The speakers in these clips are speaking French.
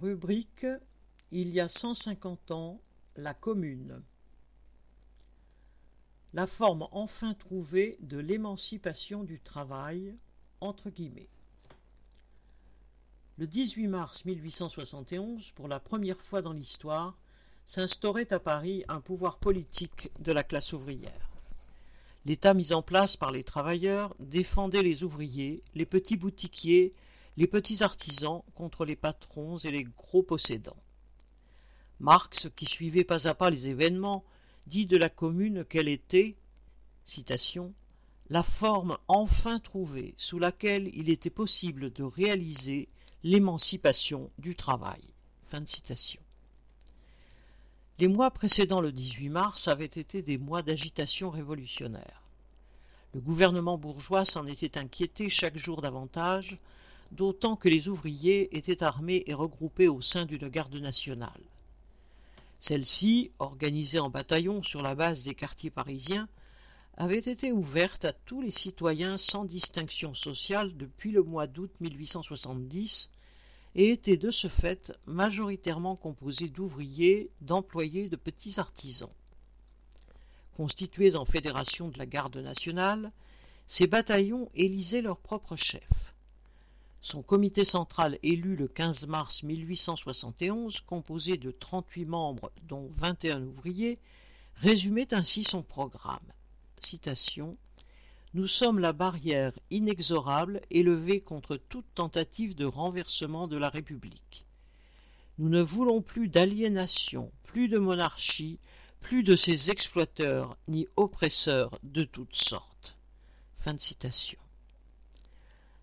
Rubrique Il y a cent cinquante ans, la Commune. La forme enfin trouvée de l'émancipation du travail, entre guillemets. Le 18 mars 1871, pour la première fois dans l'histoire, s'instaurait à Paris un pouvoir politique de la classe ouvrière. L'État mis en place par les travailleurs défendait les ouvriers, les petits boutiquiers, les petits artisans contre les patrons et les gros possédants. Marx, qui suivait pas à pas les événements, dit de la commune qu'elle était citation, la forme enfin trouvée sous laquelle il était possible de réaliser l'émancipation du travail. Fin de citation. Les mois précédant le 18 mars avaient été des mois d'agitation révolutionnaire. Le gouvernement bourgeois s'en était inquiété chaque jour davantage, d'autant que les ouvriers étaient armés et regroupés au sein d'une garde nationale. Celle-ci, organisée en bataillons sur la base des quartiers parisiens, avait été ouverte à tous les citoyens sans distinction sociale depuis le mois d'août 1870 et était de ce fait majoritairement composé d'ouvriers, d'employés, de petits artisans. Constitués en fédération de la garde nationale, ces bataillons élisaient leur propre chef. Son comité central élu le 15 mars 1871, composé de 38 membres dont 21 ouvriers, résumait ainsi son programme. Nous sommes la barrière inexorable élevée contre toute tentative de renversement de la République. Nous ne voulons plus d'aliénation, plus de monarchie, plus de ces exploiteurs ni oppresseurs de toutes sortes. Fin de citation.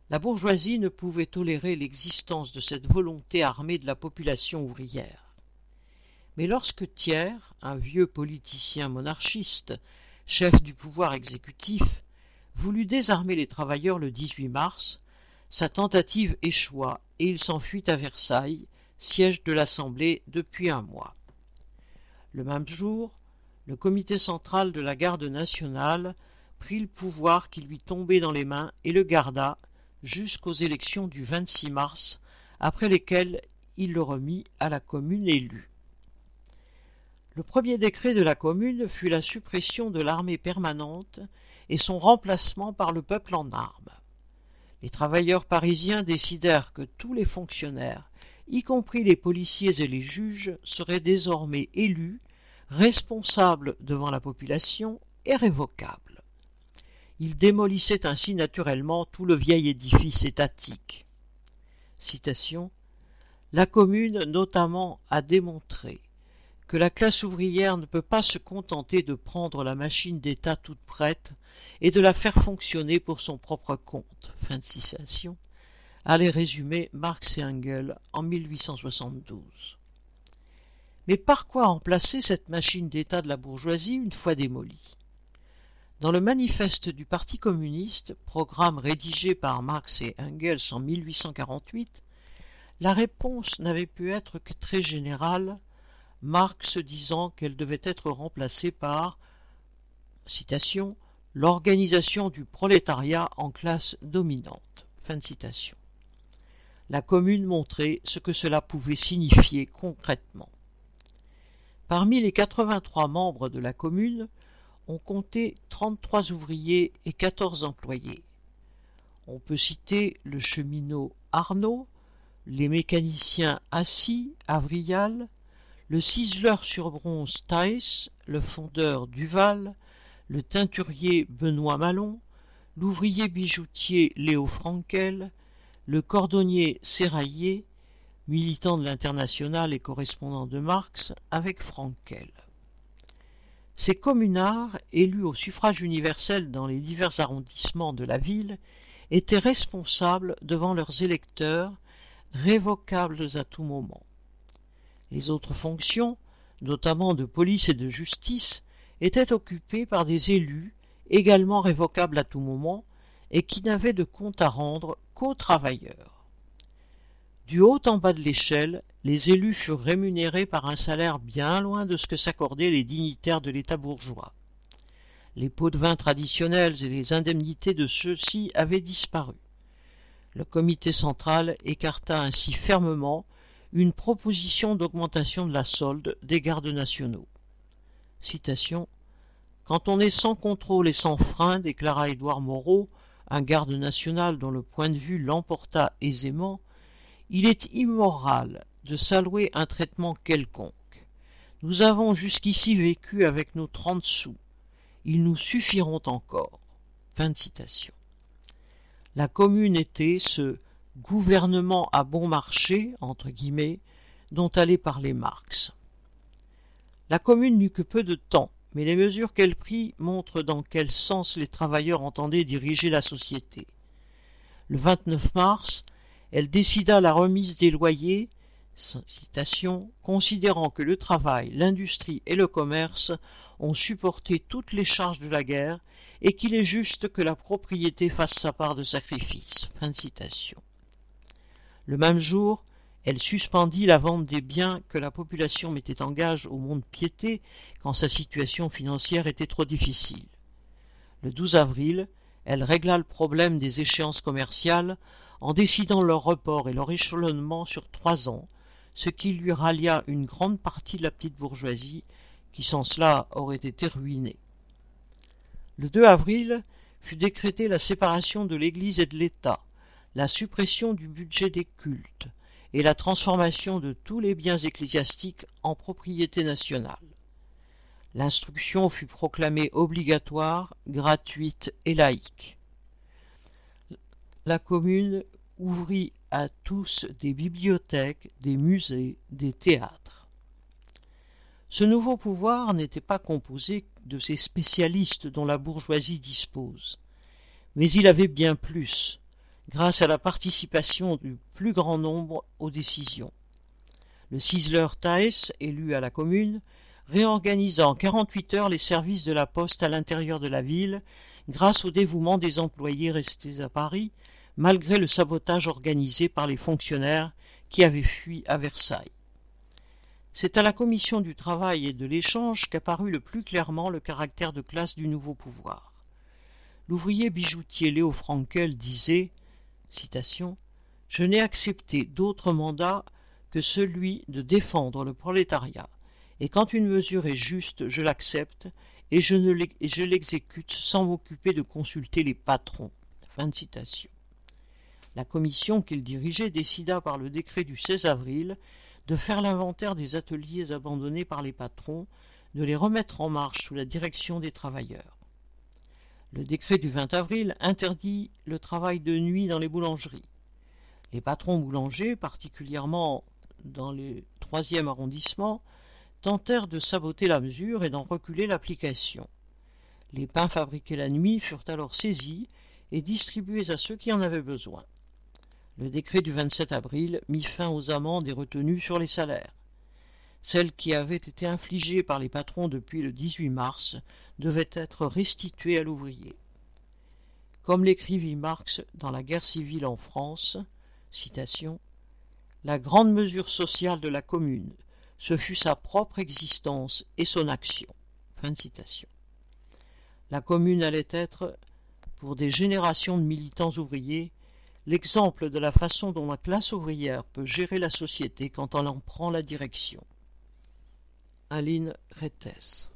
La bourgeoisie ne pouvait tolérer l'existence de cette volonté armée de la population ouvrière. Mais lorsque Thiers, un vieux politicien monarchiste, chef du pouvoir exécutif, voulut désarmer les travailleurs le 18 mars, sa tentative échoua et il s'enfuit à Versailles, siège de l'Assemblée depuis un mois. Le même jour, le comité central de la garde nationale prit le pouvoir qui lui tombait dans les mains et le garda jusqu'aux élections du 26 mars, après lesquelles il le remit à la commune élue. Le premier décret de la commune fut la suppression de l'armée permanente et son remplacement par le peuple en armes. Les travailleurs parisiens décidèrent que tous les fonctionnaires, y compris les policiers et les juges, seraient désormais élus, responsables devant la population et révocables. Ils démolissaient ainsi naturellement tout le vieil édifice étatique. Citation La commune notamment a démontré que la classe ouvrière ne peut pas se contenter de prendre la machine d'État toute prête et de la faire fonctionner pour son propre compte. Fin de citation. Allez résumer Marx et Engels en 1872. Mais par quoi remplacer cette machine d'État de la bourgeoisie une fois démolie? Dans le manifeste du Parti communiste, programme rédigé par Marx et Engels en 1848, la réponse n'avait pu être que très générale, Marx disant qu'elle devait être remplacée par citation l'organisation du prolétariat en classe dominante. La commune montrait ce que cela pouvait signifier concrètement. Parmi les 83 membres de la commune, on comptait 33 ouvriers et 14 employés. On peut citer le cheminot Arnaud, les mécaniciens Assis, Avrial, le ciseleur sur bronze Thaïs, le fondeur Duval, le teinturier Benoît Malon, l'ouvrier bijoutier Léo Frankel, le cordonnier Serraillé, militant de l'Internationale et correspondant de Marx, avec Frankel. Ces communards, élus au suffrage universel dans les divers arrondissements de la ville, étaient responsables devant leurs électeurs, révocables à tout moment. Les autres fonctions, notamment de police et de justice, étaient occupés par des élus également révocables à tout moment et qui n'avaient de compte à rendre qu'aux travailleurs. Du haut en bas de l'échelle, les élus furent rémunérés par un salaire bien loin de ce que s'accordaient les dignitaires de l'État bourgeois. Les pots de vin traditionnels et les indemnités de ceux-ci avaient disparu. Le comité central écarta ainsi fermement une proposition d'augmentation de la solde des gardes nationaux. Quand on est sans contrôle et sans frein, déclara Édouard Moreau, un garde national dont le point de vue l'emporta aisément, il est immoral de s'allouer un traitement quelconque. Nous avons jusqu'ici vécu avec nos trente sous. Ils nous suffiront encore. Fin de citation. La commune était ce gouvernement à bon marché, entre guillemets, dont allait parler Marx. La commune n'eut que peu de temps, mais les mesures qu'elle prit montrent dans quel sens les travailleurs entendaient diriger la société. Le 29 mars, elle décida la remise des loyers, considérant que le travail, l'industrie et le commerce ont supporté toutes les charges de la guerre et qu'il est juste que la propriété fasse sa part de sacrifice. Le même jour, elle suspendit la vente des biens que la population mettait en gage au monde piété quand sa situation financière était trop difficile. Le 12 avril, elle régla le problème des échéances commerciales en décidant leur report et leur échelonnement sur trois ans, ce qui lui rallia une grande partie de la petite bourgeoisie qui sans cela aurait été ruinée. Le 2 avril fut décrétée la séparation de l'Église et de l'État, la suppression du budget des cultes et la transformation de tous les biens ecclésiastiques en propriété nationale. L'instruction fut proclamée obligatoire, gratuite et laïque. La commune ouvrit à tous des bibliothèques, des musées, des théâtres. Ce nouveau pouvoir n'était pas composé de ces spécialistes dont la bourgeoisie dispose, mais il avait bien plus, grâce à la participation du plus grand nombre aux décisions. Le Cisler Thaes, élu à la commune, réorganisa en quarante-huit heures les services de la poste à l'intérieur de la ville, grâce au dévouement des employés restés à Paris, malgré le sabotage organisé par les fonctionnaires qui avaient fui à Versailles. C'est à la commission du travail et de l'échange qu'apparut le plus clairement le caractère de classe du nouveau pouvoir. L'ouvrier bijoutier Léo Frankel disait Je n'ai accepté d'autre mandat que celui de défendre le prolétariat, et quand une mesure est juste, je l'accepte, et je, l'exécute sans m'occuper de consulter les patrons. Fin de citation. La commission qu'il dirigeait décida par le décret du 16 avril de faire l'inventaire des ateliers abandonnés par les patrons, de les remettre en marche sous la direction des travailleurs. Le décret du 20 avril interdit le travail de nuit dans les boulangeries. Les patrons boulangers, particulièrement dans le troisième arrondissement, tentèrent de saboter la mesure et d'en reculer l'application. Les pains fabriqués la nuit furent alors saisis et distribués à ceux qui en avaient besoin. Le décret du 27 avril mit fin aux amendes et retenues sur les salaires. Celles qui avaient été infligées par les patrons depuis le 18 mars devaient être restituées à l'ouvrier. Comme l'écrivit Marx dans la guerre civile en France, La grande mesure sociale de la commune, ce fut sa propre existence et son action. La commune allait être, pour des générations de militants ouvriers, l'exemple de la façon dont la classe ouvrière peut gérer la société quand elle en prend la direction. Aline Rettes